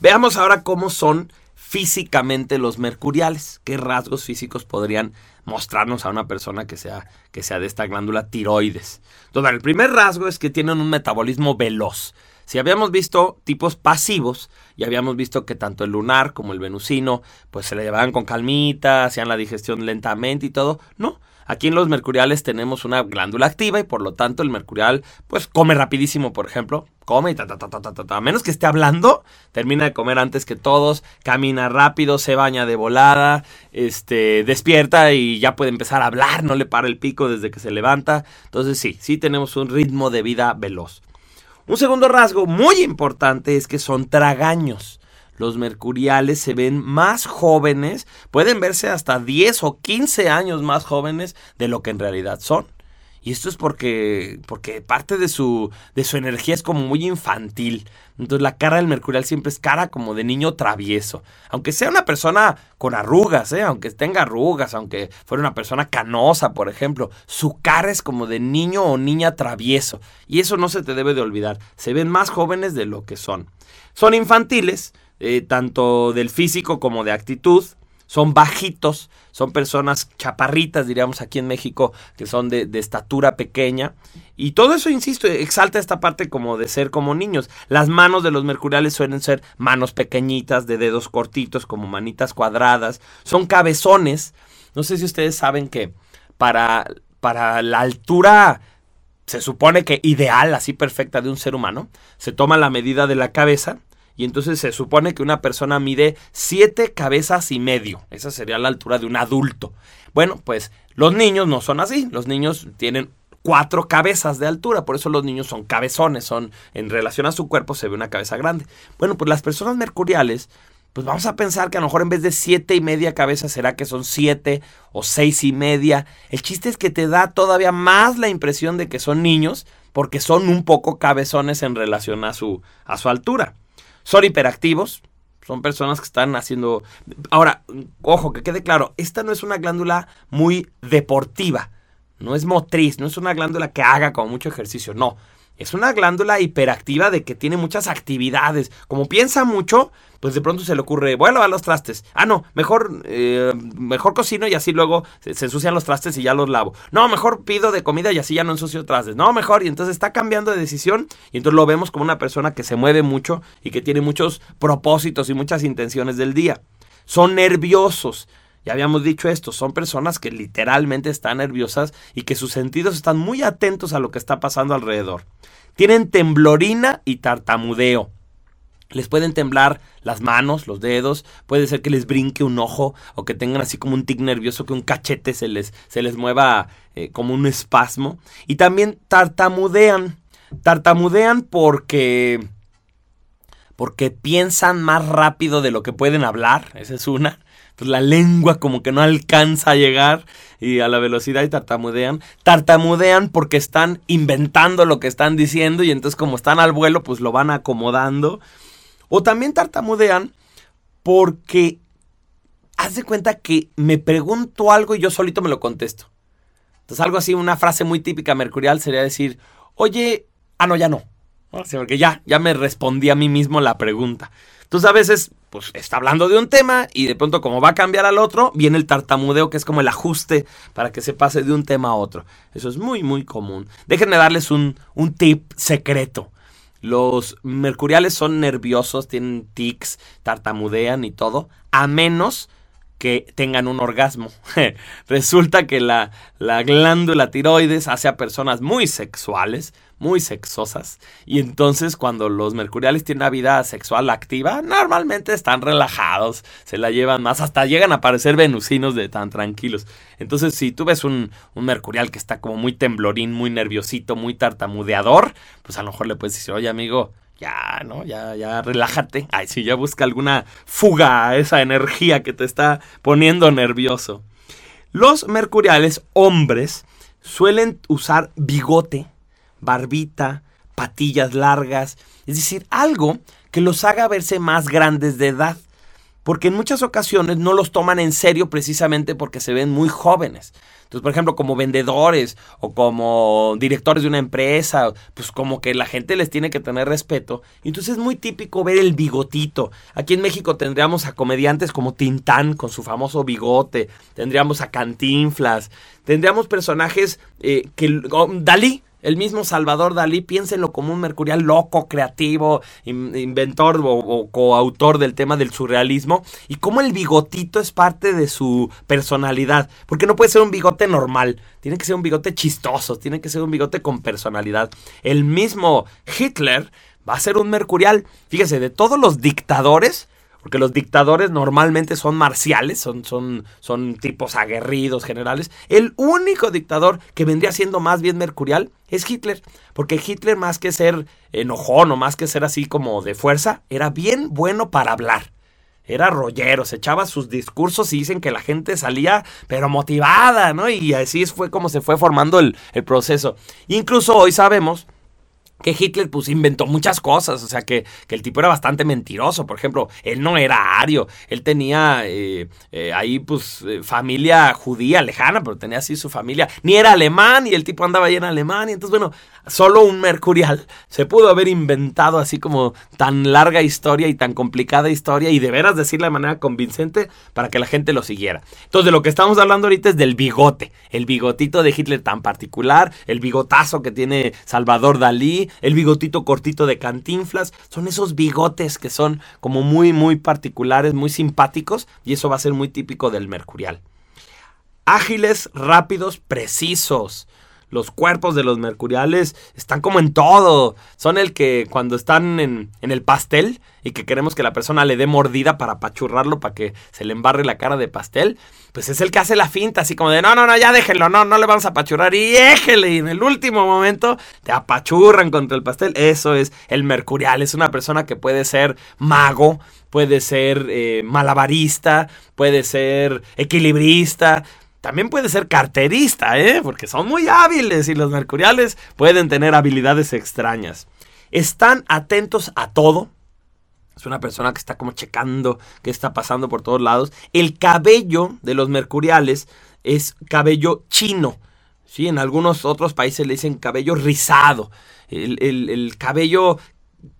Veamos ahora cómo son físicamente los mercuriales, qué rasgos físicos podrían mostrarnos a una persona que sea, que sea de esta glándula tiroides. Entonces, el primer rasgo es que tienen un metabolismo veloz. Si habíamos visto tipos pasivos y habíamos visto que tanto el lunar como el venusino pues se le llevaban con calmita, hacían la digestión lentamente y todo, no, Aquí en los mercuriales tenemos una glándula activa y por lo tanto el mercurial pues come rapidísimo, por ejemplo, come y ta ta ta ta ta ta, a menos que esté hablando, termina de comer antes que todos, camina rápido, se baña de volada, este despierta y ya puede empezar a hablar, no le para el pico desde que se levanta. Entonces sí, sí tenemos un ritmo de vida veloz. Un segundo rasgo muy importante es que son tragaños los mercuriales se ven más jóvenes, pueden verse hasta 10 o 15 años más jóvenes de lo que en realidad son. Y esto es porque, porque parte de su, de su energía es como muy infantil. Entonces la cara del mercurial siempre es cara como de niño travieso. Aunque sea una persona con arrugas, ¿eh? aunque tenga arrugas, aunque fuera una persona canosa, por ejemplo, su cara es como de niño o niña travieso. Y eso no se te debe de olvidar. Se ven más jóvenes de lo que son. Son infantiles, eh, tanto del físico como de actitud. Son bajitos, son personas chaparritas, diríamos aquí en México, que son de, de, estatura pequeña. Y todo eso, insisto, exalta esta parte como de ser como niños. Las manos de los mercuriales suelen ser manos pequeñitas, de dedos cortitos, como manitas cuadradas. Son cabezones. No sé si ustedes saben que para, para la altura se supone que ideal, así perfecta de un ser humano, se toma la medida de la cabeza y entonces se supone que una persona mide siete cabezas y medio. Esa sería la altura de un adulto. Bueno, pues los niños no son así. Los niños tienen cuatro cabezas de altura, por eso los niños son cabezones, son en relación a su cuerpo se ve una cabeza grande. Bueno, pues las personas mercuriales, pues vamos a pensar que a lo mejor en vez de siete y media cabezas será que son siete o seis y media. El chiste es que te da todavía más la impresión de que son niños porque son un poco cabezones en relación a su, a su altura. Son hiperactivos, son personas que están haciendo... Ahora, ojo, que quede claro, esta no es una glándula muy deportiva, no es motriz, no es una glándula que haga como mucho ejercicio, no. Es una glándula hiperactiva de que tiene muchas actividades. Como piensa mucho, pues de pronto se le ocurre, voy a lavar los trastes. Ah, no, mejor, eh, mejor cocino y así luego se, se, ensucian los trastes y ya los lavo. No, mejor pido de comida y así ya no ensucio trastes. No, mejor. Y entonces está cambiando de decisión y entonces lo vemos como una persona que se mueve mucho y que tiene muchos propósitos y muchas intenciones del día. Son nerviosos. Ya habíamos dicho esto, son personas que literalmente están nerviosas y que sus sentidos están muy atentos a lo que está pasando alrededor. Tienen temblorina y tartamudeo. Les pueden temblar las manos, los dedos, puede ser que les brinque un ojo o que tengan así como un tic nervioso, que un cachete se les, se les mueva eh, como un espasmo. Y también tartamudean. Tartamudean porque porque piensan más rápido de lo que pueden hablar, esa es una pues la lengua como que no alcanza a llegar y a la velocidad y tartamudean. Tartamudean porque están inventando lo que están diciendo y entonces como están al vuelo pues lo van acomodando. O también tartamudean porque haz de cuenta que me pregunto algo y yo solito me lo contesto. Entonces algo así, una frase muy típica mercurial sería decir, oye, ah no, ya no. Porque ya, ya me respondí a mí mismo la pregunta. Entonces a veces pues está hablando de un tema y de pronto como va a cambiar al otro, viene el tartamudeo que es como el ajuste para que se pase de un tema a otro. Eso es muy muy común. Déjenme darles un, un tip secreto. Los mercuriales son nerviosos, tienen tics, tartamudean y todo, a menos que tengan un orgasmo. Resulta que la, la, glándula tiroides hace a personas muy sexuales, muy sexosas, y entonces cuando los mercuriales tienen una vida sexual activa, normalmente están relajados, se la llevan más, hasta llegan a parecer venusinos de tan tranquilos. Entonces si tú ves un, un mercurial que está como muy temblorín, muy nerviosito, muy tartamudeador, pues a lo mejor le puedes decir, oye amigo, ya, ¿no? Ya, ya relájate. Ay, sí, ya busca alguna fuga a esa energía que te está poniendo nervioso. Los mercuriales hombres suelen usar bigote, barbita, patillas largas, es decir, algo que los haga verse más grandes de edad. Porque en muchas ocasiones no los toman en serio precisamente porque se ven muy jóvenes. Entonces, por ejemplo, como vendedores o como directores de una empresa, pues como que la gente les tiene que tener respeto. Entonces es muy típico ver el bigotito. Aquí en México tendríamos a comediantes como Tintán con su famoso bigote, tendríamos a Cantinflas, tendríamos personajes eh, que... Dalí, el mismo Salvador Dalí, piénsenlo como un mercurial loco, creativo, inventor o, coautor del tema del surrealismo, y cómo el bigotito es parte de su personalidad, porque no puede ser un bigote normal, tiene que ser un bigote chistoso, tiene que ser un bigote con personalidad. El mismo Hitler va a ser un mercurial, fíjese, de todos los dictadores, porque los dictadores normalmente son marciales, son, son, son tipos aguerridos, generales. El único dictador que vendría siendo más bien mercurial es Hitler, porque Hitler más que ser enojón o más que ser así como de fuerza, era bien bueno para hablar. Era rollero, se echaba sus discursos y dicen que la gente salía pero motivada, ¿no? Y así fue como se fue formando el, el proceso. Incluso hoy sabemos que Hitler pues inventó muchas cosas, o sea que, que, el tipo era bastante mentiroso, por ejemplo, él no era ario, él tenía eh, eh, ahí pues eh, familia judía lejana, pero tenía así su familia, ni era alemán y el tipo andaba ahí en Alemania, entonces bueno, solo un mercurial se pudo haber inventado así como tan larga historia y tan complicada historia y de veras decirla de manera convincente para que la gente lo siguiera. Entonces de lo que estamos hablando ahorita es del bigote, el bigotito de Hitler tan particular, el bigotazo que tiene Salvador Dalí, el bigotito cortito de Cantinflas, son esos bigotes que son como muy, muy particulares, muy simpáticos, y eso va a ser muy típico del mercurial. Ágiles, rápidos, precisos. Los cuerpos de los mercuriales están como en todo. Son el que cuando están en, el pastel y que queremos que la persona le dé mordida para apachurrarlo, para que se le embarre la cara de pastel, pues es el que hace la finta, así como de no, no, no, ya déjenlo, no, no le vamos a apachurrar y éjele. Y en el último momento te apachurran contra el pastel. Eso es el mercurial. Es una persona que puede ser mago, puede ser eh, malabarista, puede ser equilibrista también puede ser carterista, ¿eh? Porque son muy hábiles y los mercuriales pueden tener habilidades extrañas. Están atentos a todo. Es una persona que está como checando qué está pasando por todos lados. El cabello de los mercuriales es cabello chino. Sí, en algunos otros países le dicen cabello rizado. El, el cabello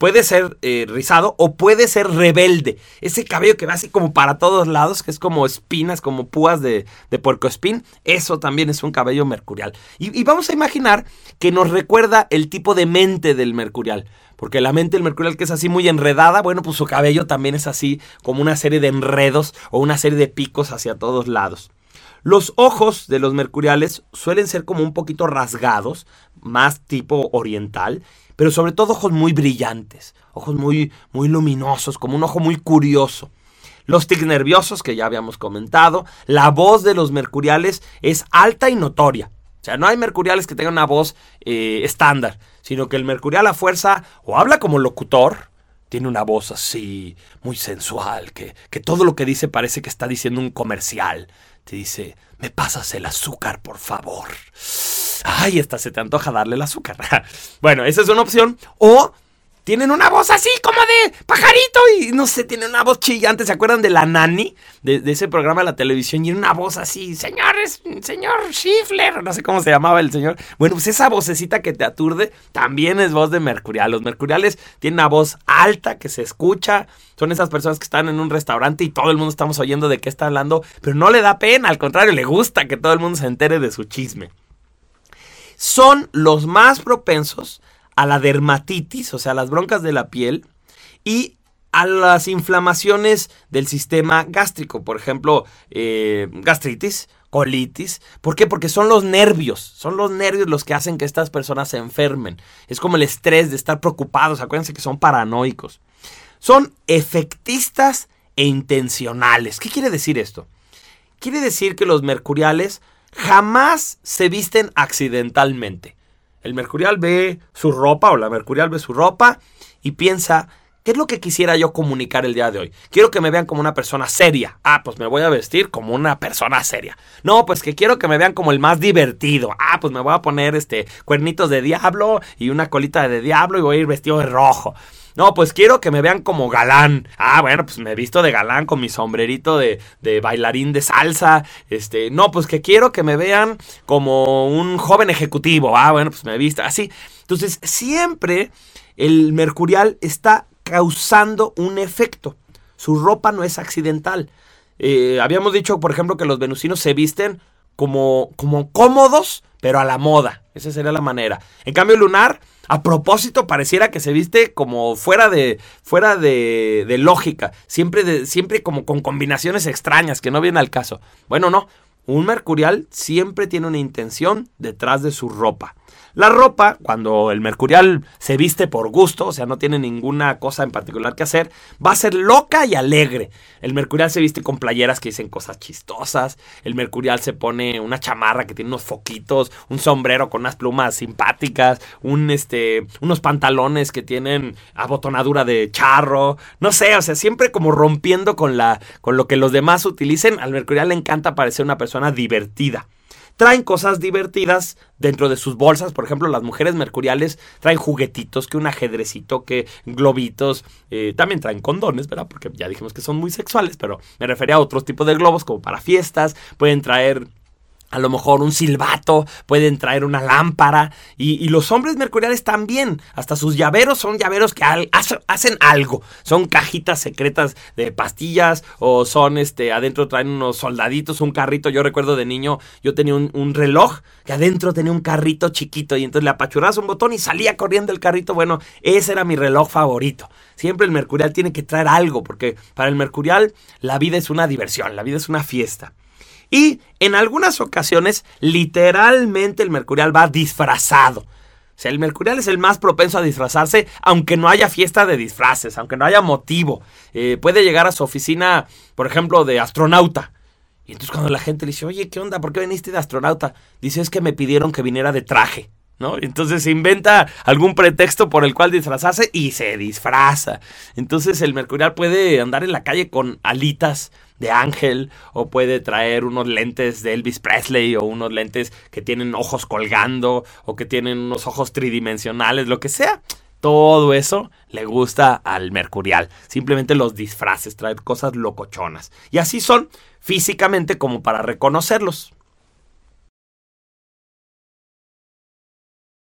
puede ser eh, rizado o puede ser rebelde. Ese cabello que va así como para todos lados, que es como espinas, como púas de, de puercoespín, eso también es un cabello mercurial. Y, vamos a imaginar que nos recuerda el tipo de mente del mercurial. Porque la mente del mercurial que es así muy enredada, bueno, pues su cabello también es así como una serie de enredos o una serie de picos hacia todos lados. Los ojos de los mercuriales suelen ser como un poquito rasgados, más tipo oriental, pero sobre todo ojos muy brillantes, ojos muy, muy luminosos, como un ojo muy curioso. Los tics nerviosos, que ya habíamos comentado, la voz de los mercuriales es alta y notoria. O sea, no hay mercuriales que tengan una voz eh, estándar, sino que el mercurial a fuerza o habla como locutor, tiene una voz así, muy sensual, que, que todo lo que dice parece que está diciendo un comercial. Te dice, me pasas el azúcar, por favor ay, esta se te antoja darle el azúcar. bueno, esa es una opción. O tienen una voz así como de pajarito y no sé, tienen una voz chillante. ¿Se acuerdan de la nani? De, ese programa de la televisión y una voz así, señores, señor Schiffler, no sé cómo se llamaba el señor. Bueno, pues esa vocecita que te aturde también es voz de Mercurial. Los Mercuriales tienen una voz alta que se escucha. Son esas personas que están en un restaurante y todo el mundo estamos oyendo de qué está hablando, pero no le da pena, al contrario, le gusta que todo el mundo se entere de su chisme son los más propensos a la dermatitis, o sea, las broncas de la piel, y a las inflamaciones del sistema gástrico, por ejemplo, eh, gastritis, colitis. ¿Por qué? Porque son los nervios, son los nervios los que hacen que estas personas se enfermen. Es como el estrés de estar preocupados, acuérdense que son paranoicos. Son efectistas e intencionales. ¿Qué quiere decir esto? Quiere decir que los mercuriales jamás se visten accidentalmente. El mercurial ve su ropa o la mercurial ve su ropa y piensa, ¿qué es lo que quisiera yo comunicar el día de hoy? Quiero que me vean como una persona seria. Ah, pues me voy a vestir como una persona seria. No, pues que quiero que me vean como el más divertido. Ah, pues me voy a poner este cuernitos de diablo y una colita de diablo y voy a ir vestido de rojo. No, pues quiero que me vean como galán. Ah, bueno, pues me he visto de galán con mi sombrerito de, bailarín de salsa. Este, no, pues que quiero que me vean como un joven ejecutivo. Ah, bueno, pues me he visto así. Entonces, siempre el mercurial está causando un efecto. Su ropa no es accidental. Eh, habíamos dicho, por ejemplo, que los venusinos se visten como, como cómodos, pero a la moda. Esa sería la manera. En cambio, lunar, a propósito, pareciera que se viste como fuera de, fuera de, de lógica. Siempre, de, siempre como con combinaciones extrañas que no vienen al caso. Bueno, no. Un mercurial siempre tiene una intención detrás de su ropa. La ropa, cuando el mercurial se viste por gusto, o sea, no tiene ninguna cosa en particular que hacer, va a ser loca y alegre. El mercurial se viste con playeras que dicen cosas chistosas. El mercurial se pone una chamarra que tiene unos foquitos, un sombrero con unas plumas simpáticas, un este, unos pantalones que tienen abotonadura de charro. No sé, o sea, siempre como rompiendo con la con lo que los demás utilicen. Al mercurial le encanta parecer una persona divertida traen cosas divertidas dentro de sus bolsas. Por ejemplo, las mujeres mercuriales traen juguetitos, que un ajedrecito, que globitos. Eh, también traen condones, ¿verdad? Porque ya dijimos que son muy sexuales, pero me refería a otros tipos de globos, como para fiestas. Pueden traer a lo mejor un silbato, pueden traer una lámpara y, los hombres mercuriales también, hasta sus llaveros son llaveros que hacen algo, son cajitas secretas de pastillas o son este, adentro traen unos soldaditos, un carrito, yo recuerdo de niño, yo tenía un, reloj que adentro tenía un carrito chiquito y entonces le apachurabas un botón y salía corriendo el carrito, bueno, ese era mi reloj favorito. Siempre el mercurial tiene que traer algo, porque para el mercurial la vida es una diversión, la vida es una fiesta. Y en algunas ocasiones, literalmente el mercurial va disfrazado. O sea, el mercurial es el más propenso a disfrazarse, aunque no haya fiesta de disfraces, aunque no haya motivo. Eh, puede llegar a su oficina, por ejemplo, de astronauta. Y entonces cuando la gente le dice, oye, ¿qué onda? ¿Por qué viniste de astronauta? Dice, es que me pidieron que viniera de traje. ¿No? Entonces inventa algún pretexto por el cual disfrazarse y se disfraza. Entonces el mercurial puede andar en la calle con alitas de ángel o puede traer unos lentes de Elvis Presley o unos lentes que tienen ojos colgando o que tienen unos ojos tridimensionales, lo que sea. Todo eso le gusta al mercurial. Simplemente los disfraces, traer cosas locochonas. Y así son físicamente como para reconocerlos.